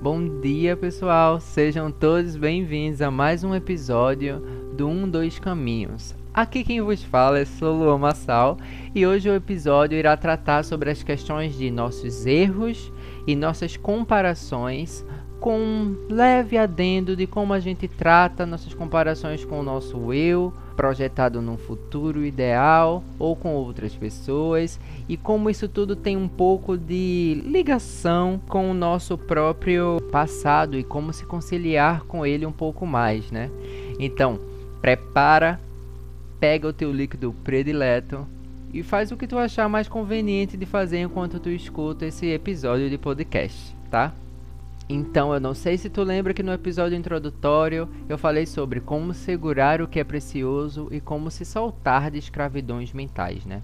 Bom dia, pessoal. Sejam todos bem-vindos a mais um episódio do Um Dois Caminhos. Aqui quem vos fala é Luan Massal e hoje o episódio irá tratar sobre as questões de nossos erros e nossas comparações com um leve adendo de como a gente trata nossas comparações com o nosso eu, projetado num futuro ideal ou com outras pessoas, e como isso tudo tem um pouco de ligação com o nosso próprio passado e como se conciliar com ele um pouco mais, né? Então, prepara, pega o teu líquido predileto e faz o que tu achar mais conveniente de fazer enquanto tu escuta esse episódio de podcast, tá? Então, eu não sei se tu lembra que no episódio introdutório eu falei sobre como segurar o que é precioso e como se soltar de escravidões mentais, né?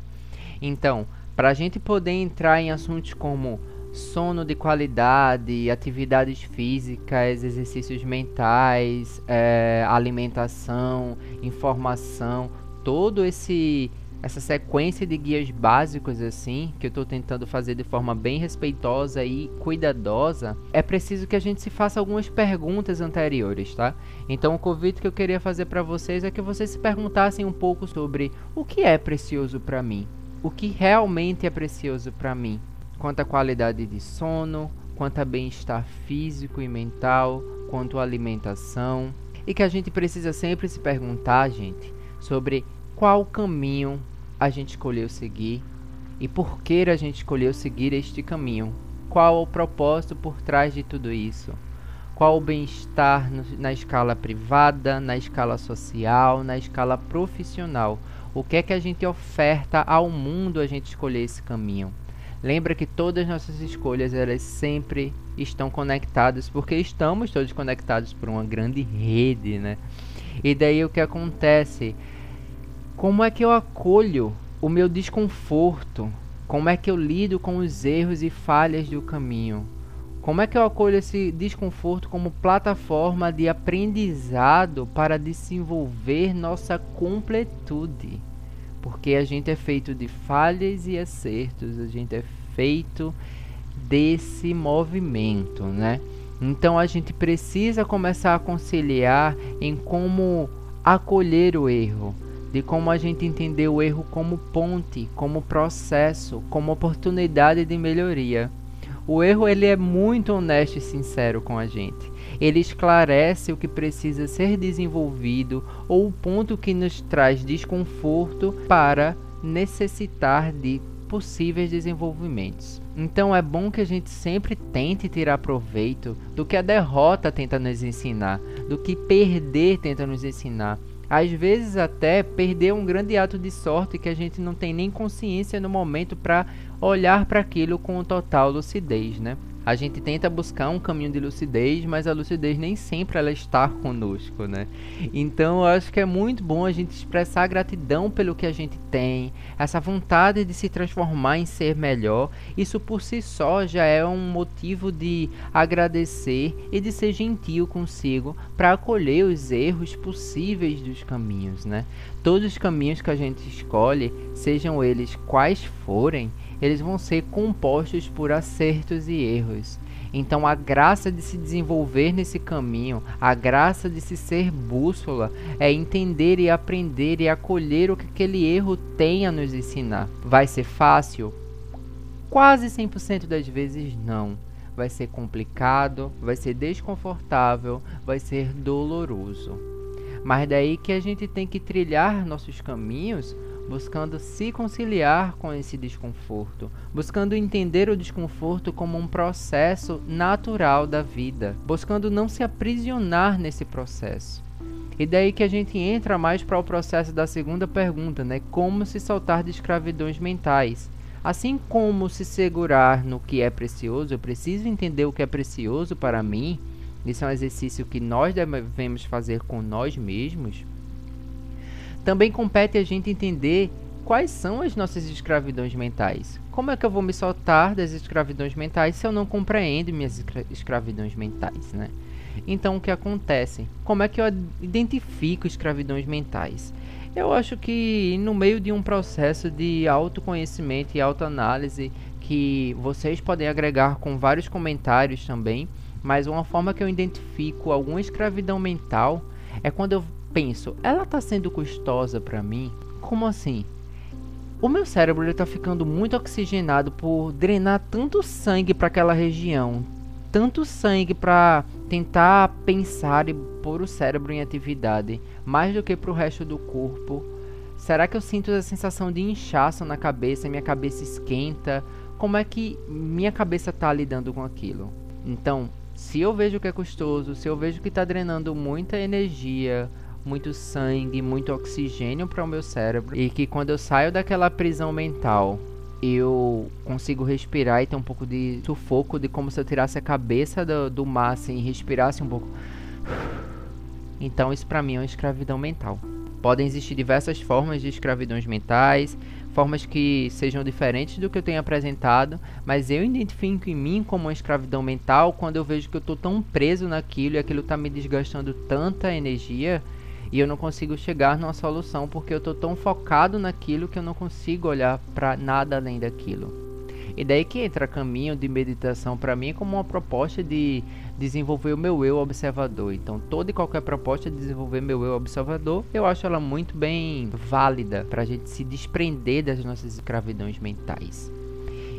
Então, para a gente poder entrar em assuntos como sono de qualidade, atividades físicas, exercícios mentais, é, alimentação, informação, todo esse essa sequência de guias básicos assim, que eu estou tentando fazer de forma bem respeitosa e cuidadosa, é preciso que a gente se faça algumas perguntas anteriores, tá? Então o convite que eu queria fazer para vocês é que vocês se perguntassem um pouco sobre o que é precioso para mim, o que realmente é precioso para mim, quanto à qualidade de sono, quanto a bem-estar físico e mental, quanto à alimentação, e que a gente precisa sempre se perguntar, gente, sobre qual caminho a gente escolheu seguir e por que a gente escolheu seguir este caminho. Qual o propósito por trás de tudo isso? Qual o bem-estar na escala privada, na escala social, na escala profissional? O que é que a gente oferta ao mundo a gente escolher esse caminho? Lembra que todas as nossas escolhas elas sempre estão conectadas porque estamos todos conectados por uma grande rede, né? E daí o que acontece? Como é que eu acolho o meu desconforto? Como é que eu lido com os erros e falhas do caminho? Como é que eu acolho esse desconforto como plataforma de aprendizado para desenvolver nossa completude? Porque a gente é feito de falhas e acertos, a gente é feito desse movimento, né? Então a gente precisa começar a conciliar em como acolher o erro, de como a gente entender o erro como ponte, como processo, como oportunidade de melhoria. O erro ele é muito honesto e sincero com a gente. Ele esclarece o que precisa ser desenvolvido ou o ponto que nos traz desconforto para necessitar de possíveis desenvolvimentos. Então é bom que a gente sempre tente tirar proveito do que a derrota tenta nos ensinar, do que perder tenta nos ensinar às vezes até perder um grande ato de sorte que a gente não tem nem consciência no momento para olhar para aquilo com total lucidez, né? A gente tenta buscar um caminho de lucidez, mas a lucidez nem sempre ela está conosco, né? Então eu acho que é muito bom a gente expressar gratidão pelo que a gente tem, essa vontade de se transformar em ser melhor. Isso por si só já é um motivo de agradecer e de ser gentil consigo para acolher os erros possíveis dos caminhos, né? Todos os caminhos que a gente escolhe, sejam eles quais forem, eles vão ser compostos por acertos e erros. Então, a graça de se desenvolver nesse caminho, a graça de se ser bússola, é entender e aprender e acolher o que aquele erro tem a nos ensinar. Vai ser fácil? Quase 100% das vezes não. Vai ser complicado, vai ser desconfortável, vai ser doloroso. Mas daí que a gente tem que trilhar nossos caminhos buscando se conciliar com esse desconforto, buscando entender o desconforto como um processo natural da vida, buscando não se aprisionar nesse processo. E daí que a gente entra mais para o processo da segunda pergunta, né? Como se soltar de escravidões mentais. Assim como se segurar no que é precioso, eu preciso entender o que é precioso para mim. Isso é um exercício que nós devemos fazer com nós mesmos. Também compete a gente entender quais são as nossas escravidões mentais. Como é que eu vou me soltar das escravidões mentais se eu não compreendo minhas escravidões mentais, né? Então, o que acontece? Como é que eu identifico escravidões mentais? Eu acho que no meio de um processo de autoconhecimento e autoanálise que vocês podem agregar com vários comentários também, mas uma forma que eu identifico alguma escravidão mental é quando eu penso, ela está sendo custosa para mim? Como assim? O meu cérebro está ficando muito oxigenado por drenar tanto sangue para aquela região, tanto sangue para tentar pensar e pôr o cérebro em atividade, mais do que para o resto do corpo. Será que eu sinto a sensação de inchaço na cabeça, minha cabeça esquenta? Como é que minha cabeça está lidando com aquilo? Então, se eu vejo que é custoso, se eu vejo que está drenando muita energia, muito sangue, muito oxigênio para o meu cérebro e que quando eu saio daquela prisão mental eu consigo respirar e ter um pouco de sufoco de como se eu tirasse a cabeça do, do mar assim, e respirasse um pouco. Então isso para mim é uma escravidão mental. Podem existir diversas formas de escravidões mentais, formas que sejam diferentes do que eu tenho apresentado, mas eu identifico em mim como uma escravidão mental quando eu vejo que eu estou tão preso naquilo e aquilo está me desgastando tanta energia e eu não consigo chegar numa solução porque eu estou tão focado naquilo que eu não consigo olhar para nada além daquilo. E daí que entra caminho de meditação para mim como uma proposta de desenvolver o meu eu observador. Então, toda e qualquer proposta de desenvolver meu eu observador, eu acho ela muito bem válida para a gente se desprender das nossas escravidões mentais.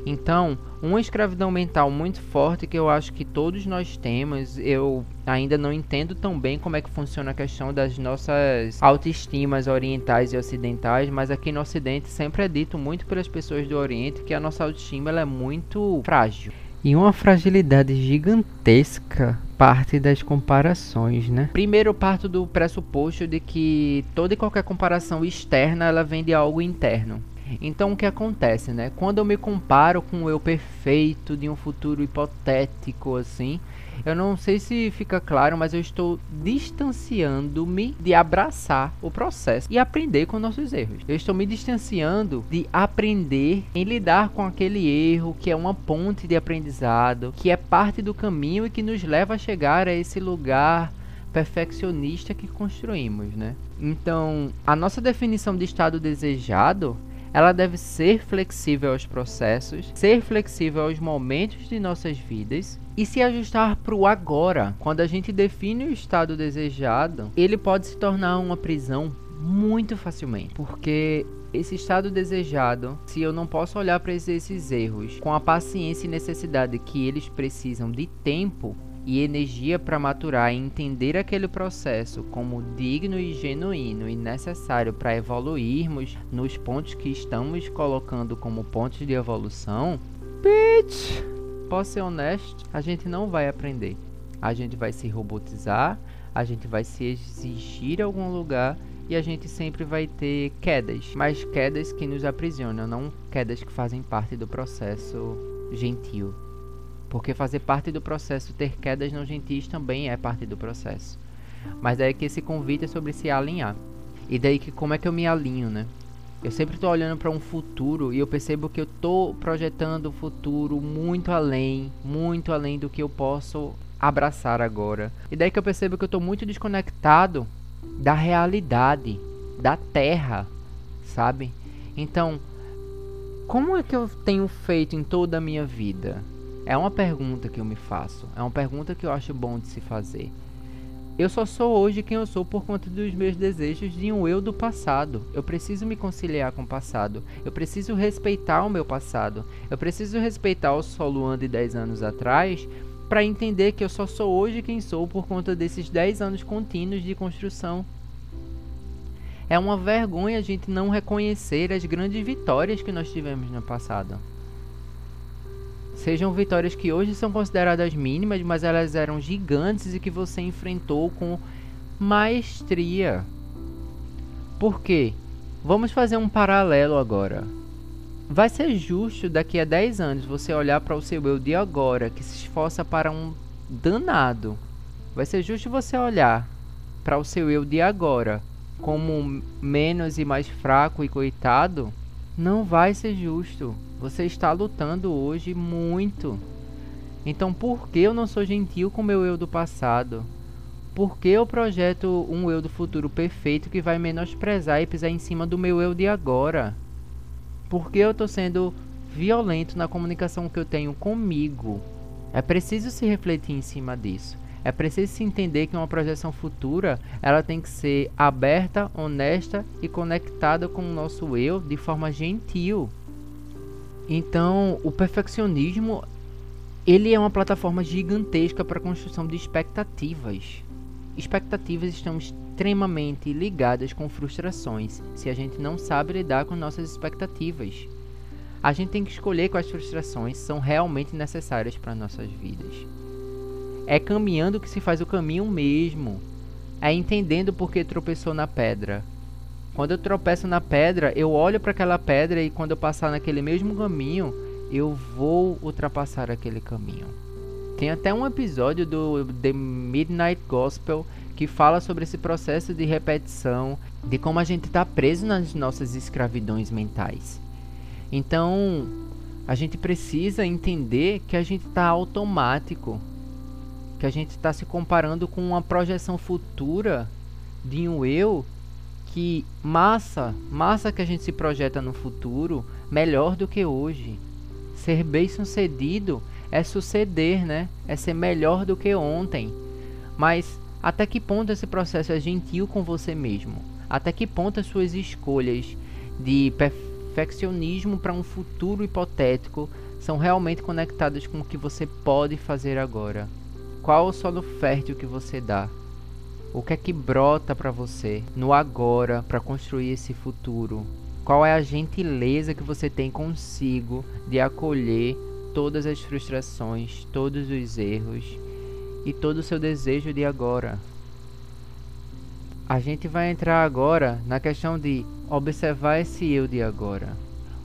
Então, uma escravidão mental muito forte que eu acho que todos nós temos, eu ainda não entendo tão bem como é que funciona a questão das nossas autoestimas orientais e ocidentais, mas aqui no ocidente sempre é dito muito pelas pessoas do oriente que a nossa autoestima é muito frágil. E uma fragilidade gigantesca parte das comparações, né? Primeiro eu parto do pressuposto de que toda e qualquer comparação externa ela vem de algo interno. Então o que acontece, né? Quando eu me comparo com o eu perfeito de um futuro hipotético assim, eu não sei se fica claro, mas eu estou distanciando-me de abraçar o processo e aprender com nossos erros. Eu estou me distanciando de aprender em lidar com aquele erro que é uma ponte de aprendizado, que é parte do caminho e que nos leva a chegar a esse lugar perfeccionista que construímos, né? Então, a nossa definição de estado desejado ela deve ser flexível aos processos, ser flexível aos momentos de nossas vidas e se ajustar para o agora. Quando a gente define o estado desejado, ele pode se tornar uma prisão muito facilmente, porque esse estado desejado, se eu não posso olhar para esses erros com a paciência e necessidade que eles precisam de tempo, e energia para maturar e entender aquele processo como digno e genuíno e necessário para evoluirmos nos pontos que estamos colocando como pontos de evolução, bitch, posso ser honesto, a gente não vai aprender. A gente vai se robotizar, a gente vai se exigir algum lugar e a gente sempre vai ter quedas, mas quedas que nos aprisionam, não quedas que fazem parte do processo gentil. Porque fazer parte do processo, ter quedas não gentis também é parte do processo. Mas daí que esse convite é sobre se alinhar. E daí que como é que eu me alinho, né? Eu sempre estou olhando para um futuro e eu percebo que eu estou projetando o futuro muito além, muito além do que eu posso abraçar agora. E daí que eu percebo que eu estou muito desconectado da realidade, da terra, sabe? Então, como é que eu tenho feito em toda a minha vida? É uma pergunta que eu me faço, é uma pergunta que eu acho bom de se fazer. Eu só sou hoje quem eu sou por conta dos meus desejos de um eu do passado. Eu preciso me conciliar com o passado. Eu preciso respeitar o meu passado. Eu preciso respeitar o Soluan de 10 anos atrás para entender que eu só sou hoje quem sou por conta desses 10 anos contínuos de construção. É uma vergonha a gente não reconhecer as grandes vitórias que nós tivemos no passado. Sejam vitórias que hoje são consideradas mínimas, mas elas eram gigantes e que você enfrentou com maestria. Por quê? Vamos fazer um paralelo agora. Vai ser justo daqui a 10 anos você olhar para o seu eu de agora, que se esforça para um danado. Vai ser justo você olhar para o seu eu de agora como menos e mais fraco e coitado? Não vai ser justo. Você está lutando hoje muito. Então por que eu não sou gentil com meu eu do passado? Por que eu projeto um eu do futuro perfeito que vai menosprezar e pisar em cima do meu eu de agora? Por que eu estou sendo violento na comunicação que eu tenho comigo? É preciso se refletir em cima disso. É preciso se entender que uma projeção futura, ela tem que ser aberta, honesta e conectada com o nosso eu de forma gentil. Então, o perfeccionismo ele é uma plataforma gigantesca para a construção de expectativas. Expectativas estão extremamente ligadas com frustrações se a gente não sabe lidar com nossas expectativas. A gente tem que escolher quais frustrações são realmente necessárias para nossas vidas. É caminhando que se faz o caminho mesmo. É entendendo por que tropeçou na pedra. Quando eu tropeço na pedra, eu olho para aquela pedra e quando eu passar naquele mesmo caminho, eu vou ultrapassar aquele caminho. Tem até um episódio do The Midnight Gospel que fala sobre esse processo de repetição, de como a gente está preso nas nossas escravidões mentais. Então, a gente precisa entender que a gente está automático, que a gente está se comparando com uma projeção futura de um eu que massa, massa que a gente se projeta no futuro melhor do que hoje. Ser bem sucedido é suceder, né? É ser melhor do que ontem. Mas até que ponto esse processo é gentil com você mesmo? Até que ponto as suas escolhas de perfeccionismo para um futuro hipotético são realmente conectadas com o que você pode fazer agora? Qual o solo fértil que você dá? O que é que brota para você no agora para construir esse futuro? Qual é a gentileza que você tem consigo de acolher todas as frustrações, todos os erros e todo o seu desejo de agora. A gente vai entrar agora na questão de observar esse eu de agora.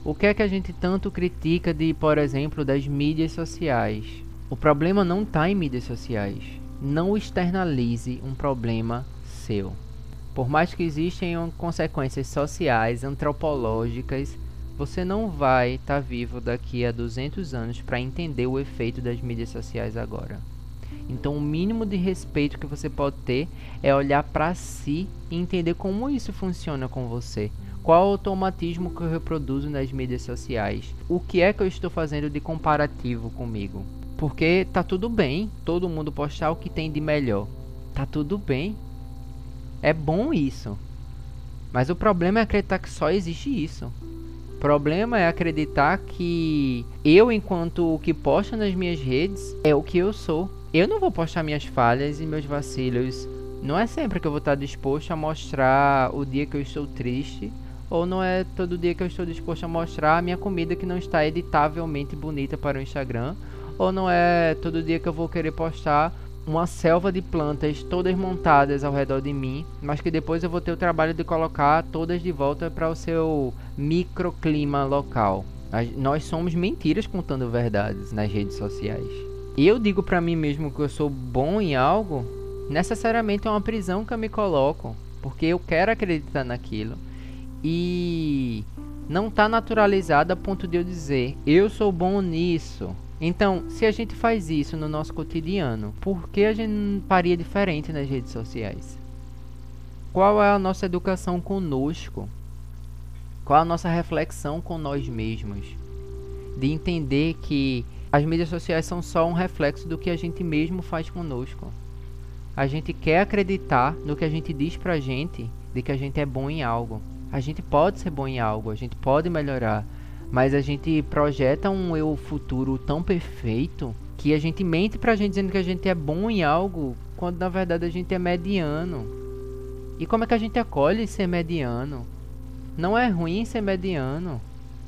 O que é que a gente tanto critica de, por exemplo, das mídias sociais? O problema não está em mídias sociais. Não externalize um problema seu. Por mais que existam consequências sociais, antropológicas, você não vai estar tá vivo daqui a 200 anos para entender o efeito das mídias sociais agora. Então, o mínimo de respeito que você pode ter é olhar para si e entender como isso funciona com você. Qual o automatismo que eu reproduzo nas mídias sociais? O que é que eu estou fazendo de comparativo comigo? Porque tá tudo bem todo mundo postar o que tem de melhor. Tá tudo bem. É bom isso. Mas o problema é acreditar que só existe isso. O problema é acreditar que eu, enquanto o que posto nas minhas redes, é o que eu sou. Eu não vou postar minhas falhas e meus vacilos. Não é sempre que eu vou estar disposto a mostrar o dia que eu estou triste. Ou não é todo dia que eu estou disposto a mostrar a minha comida que não está editavelmente bonita para o Instagram. Ou não é todo dia que eu vou querer postar uma selva de plantas todas montadas ao redor de mim, mas que depois eu vou ter o trabalho de colocar todas de volta para o seu microclima local. Nós somos mentiras contando verdades nas redes sociais eu digo para mim mesmo que eu sou bom em algo, necessariamente é uma prisão que eu me coloco, porque eu quero acreditar naquilo e não está naturalizado a ponto de eu dizer eu sou bom nisso. Então, se a gente faz isso no nosso cotidiano, por que a gente não faria diferente nas redes sociais? Qual é a nossa educação conosco? Qual é a nossa reflexão com nós mesmos? De entender que as mídias sociais são só um reflexo do que a gente mesmo faz conosco. A gente quer acreditar no que a gente diz pra gente de que a gente é bom em algo. A gente pode ser bom em algo, a gente pode melhorar, mas a gente projeta um eu futuro tão perfeito que a gente mente pra gente dizendo que a gente é bom em algo, quando na verdade a gente é mediano. E como é que a gente acolhe ser mediano? Não é ruim ser mediano.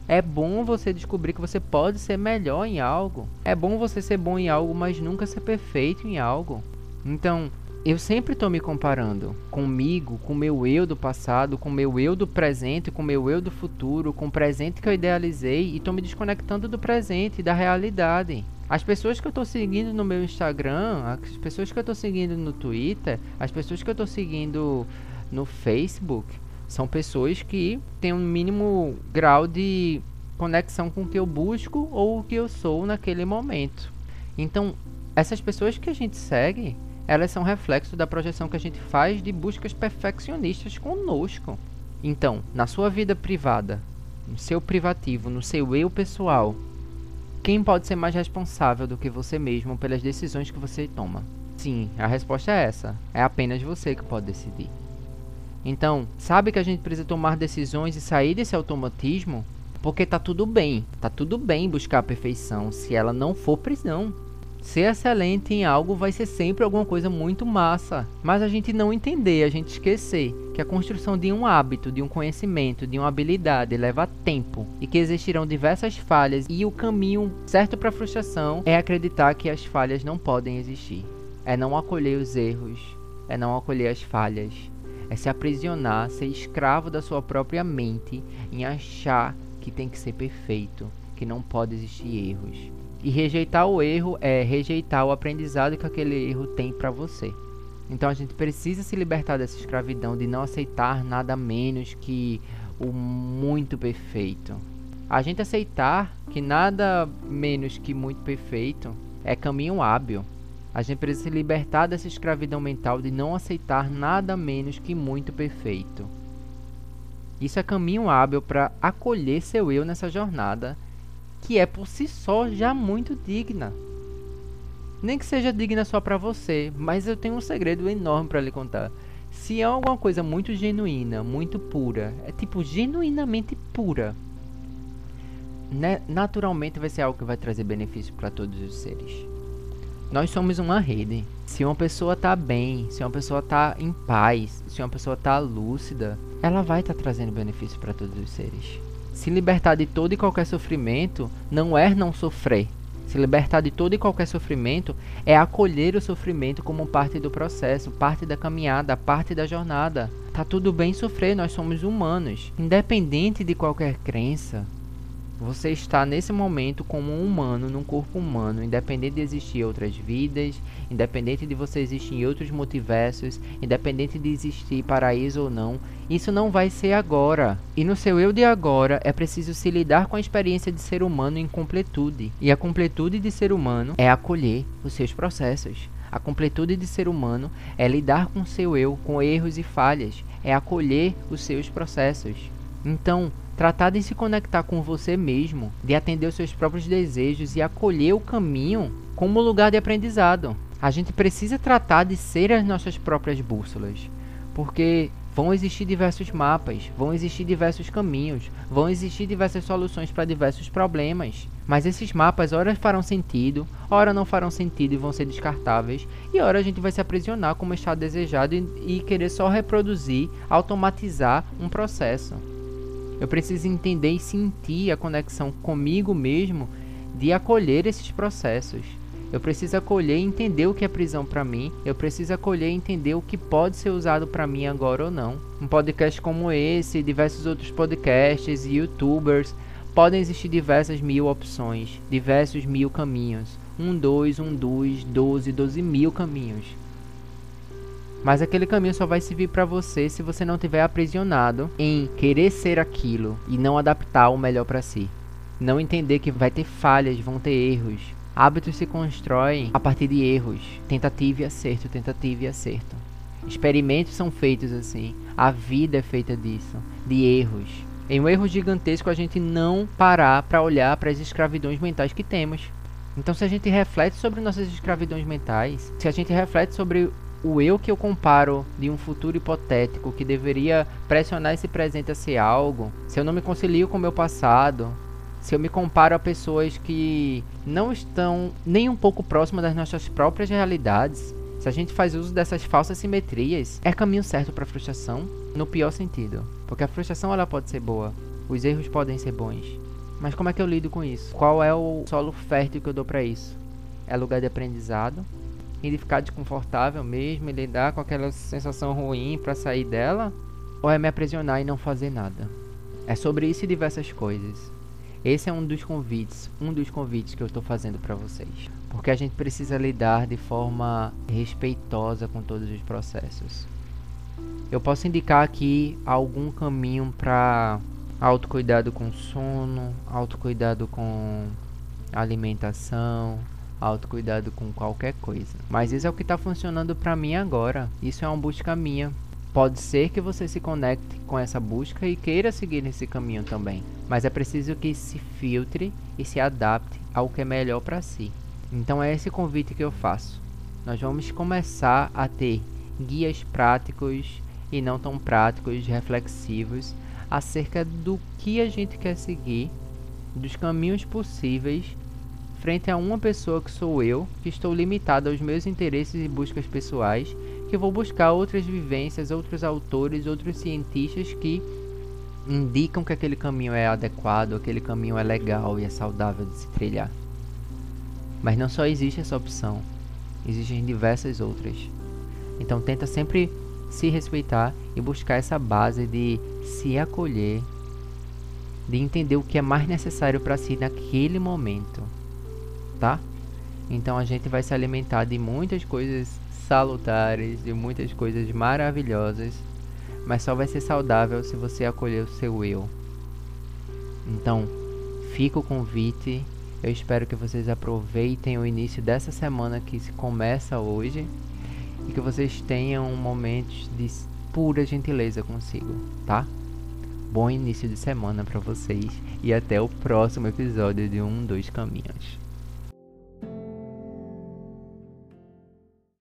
É bom você descobrir que você pode ser melhor em algo. É bom você ser bom em algo, mas nunca ser perfeito em algo. Então, eu sempre estou me comparando comigo, com o meu eu do passado, com o meu eu do presente, com o meu eu do futuro, com o presente que eu idealizei e estou me desconectando do presente, da realidade. As pessoas que eu estou seguindo no meu Instagram, as pessoas que eu estou seguindo no Twitter, as pessoas que eu estou seguindo no Facebook, são pessoas que têm um mínimo grau de conexão com o que eu busco ou o que eu sou naquele momento. Então, essas pessoas que a gente segue, elas são reflexo da projeção que a gente faz de buscas perfeccionistas conosco. Então, na sua vida privada, no seu privativo, no seu eu pessoal, Quem pode ser mais responsável do que você mesmo pelas decisões que você toma? Sim, a resposta é essa. É apenas você que pode decidir. Então, sabe que a gente precisa tomar decisões e sair desse automatismo? Porque tá tudo bem. Tá tudo bem buscar a perfeição se ela não for prisão. Ser excelente em algo vai ser sempre alguma coisa muito massa, mas a gente não entender, a gente esquecer que a construção de um hábito, de um conhecimento, de uma habilidade leva tempo e que existirão diversas falhas e o caminho certo para a frustração é acreditar que as falhas não podem existir. É não acolher os erros, é não acolher as falhas, é se aprisionar, ser escravo da sua própria mente em achar que tem que ser perfeito, que não pode existir erros. E rejeitar o erro é rejeitar o aprendizado que aquele erro tem para você. Então a gente precisa se libertar dessa escravidão de não aceitar nada menos que o muito perfeito. A gente aceitar que nada menos que muito perfeito é caminho hábil. A gente precisa se libertar dessa escravidão mental de não aceitar nada menos que muito perfeito. Isso é caminho hábil para acolher seu eu nessa jornada que é por si só já muito digna. Nem que seja digna só para você, mas eu tenho um segredo enorme para lhe contar. Se é alguma coisa muito genuína, muito pura, é tipo genuinamente pura, né? naturalmente vai ser algo que vai trazer benefício para todos os seres. Nós somos uma rede. Se uma pessoa tá bem, se uma pessoa tá em paz, se uma pessoa tá lúcida, ela vai estar tá trazendo benefício para todos os seres. Se libertar de todo e qualquer sofrimento não é não sofrer. Se libertar de todo e qualquer sofrimento é acolher o sofrimento como parte do processo, parte da caminhada, parte da jornada. Tá tudo bem sofrer, nós somos humanos. Independente de qualquer crença, você está nesse momento como um humano num corpo humano, independente de existir outras vidas, independente de você existir em outros multiversos, independente de existir paraíso ou não, isso não vai ser agora. E no seu eu de agora é preciso se lidar com a experiência de ser humano em completude. E a completude de ser humano é acolher os seus processos. A completude de ser humano é lidar com seu eu, com erros e falhas, é acolher os seus processos. Então, Tratar de se conectar com você mesmo, de atender os seus próprios desejos e acolher o caminho como lugar de aprendizado. A gente precisa tratar de ser as nossas próprias bússolas, porque vão existir diversos mapas, vão existir diversos caminhos, vão existir diversas soluções para diversos problemas. Mas esses mapas, ora farão sentido, ora não farão sentido e vão ser descartáveis, e ora a gente vai se aprisionar como está desejado e, e querer só reproduzir, automatizar um processo. Eu preciso entender e sentir a conexão comigo mesmo de acolher esses processos. Eu preciso acolher e entender o que é prisão para mim. Eu preciso acolher e entender o que pode ser usado para mim agora ou não. Um podcast como esse, diversos outros podcasts e youtubers, podem existir diversas mil opções, diversos mil caminhos. Um, dois, um, dois, doze, doze mil caminhos. Mas aquele caminho só vai servir para você se você não tiver aprisionado em querer ser aquilo e não adaptar o melhor para si. Não entender que vai ter falhas, vão ter erros. Hábitos se constroem a partir de erros, tentativa e acerto, tentativa e acerto. Experimentos são feitos assim. A vida é feita disso, de erros. Em um erro gigantesco a gente não parar para olhar para as escravidões mentais que temos. Então, se a gente reflete sobre nossas escravidões mentais, se a gente reflete sobre o eu que eu comparo de um futuro hipotético que deveria pressionar esse presente a ser algo, se eu não me concilio com o meu passado, se eu me comparo a pessoas que não estão nem um pouco próximas das nossas próprias realidades, se a gente faz uso dessas falsas simetrias, é caminho certo para frustração, no pior sentido, porque a frustração ela pode ser boa, os erros podem ser bons. Mas como é que eu lido com isso? Qual é o solo fértil que eu dou para isso? É lugar de aprendizado e de ficar desconfortável mesmo e lidar com aquela sensação ruim para sair dela? Ou é me aprisionar e não fazer nada? É sobre isso e diversas coisas. Esse é um dos convites, um dos convites que eu estou fazendo para vocês. Porque a gente precisa lidar de forma respeitosa com todos os processos. Eu posso indicar aqui algum caminho para autocuidado com sono, autocuidado com alimentação, autocuidado com qualquer coisa. Mas isso é o que está funcionando para mim agora. Isso é uma busca minha. Pode ser que você se conecte com essa busca e queira seguir nesse caminho também. Mas é preciso que se filtre e se adapte ao que é melhor para si. Então é esse convite que eu faço. Nós vamos começar a ter guias práticos e não tão práticos, reflexivos, acerca do que a gente quer seguir, dos caminhos possíveis frente a uma pessoa que sou eu, que estou limitado aos meus interesses e buscas pessoais, que vou buscar outras vivências, outros autores, outros cientistas que indicam que aquele caminho é adequado, aquele caminho é legal e é saudável de se trilhar. Mas não só existe essa opção, existem diversas outras. Então tenta sempre se respeitar e buscar essa base de se acolher, de entender o que é mais necessário para si naquele momento tá? Então a gente vai se alimentar de muitas coisas salutares, de muitas coisas maravilhosas, mas só vai ser saudável se você acolher o seu eu. Então, fica o convite. Eu espero que vocês aproveitem o início dessa semana que se começa hoje e que vocês tenham momentos de pura gentileza consigo, tá? Bom início de semana para vocês e até o próximo episódio de Um Dois Caminhos.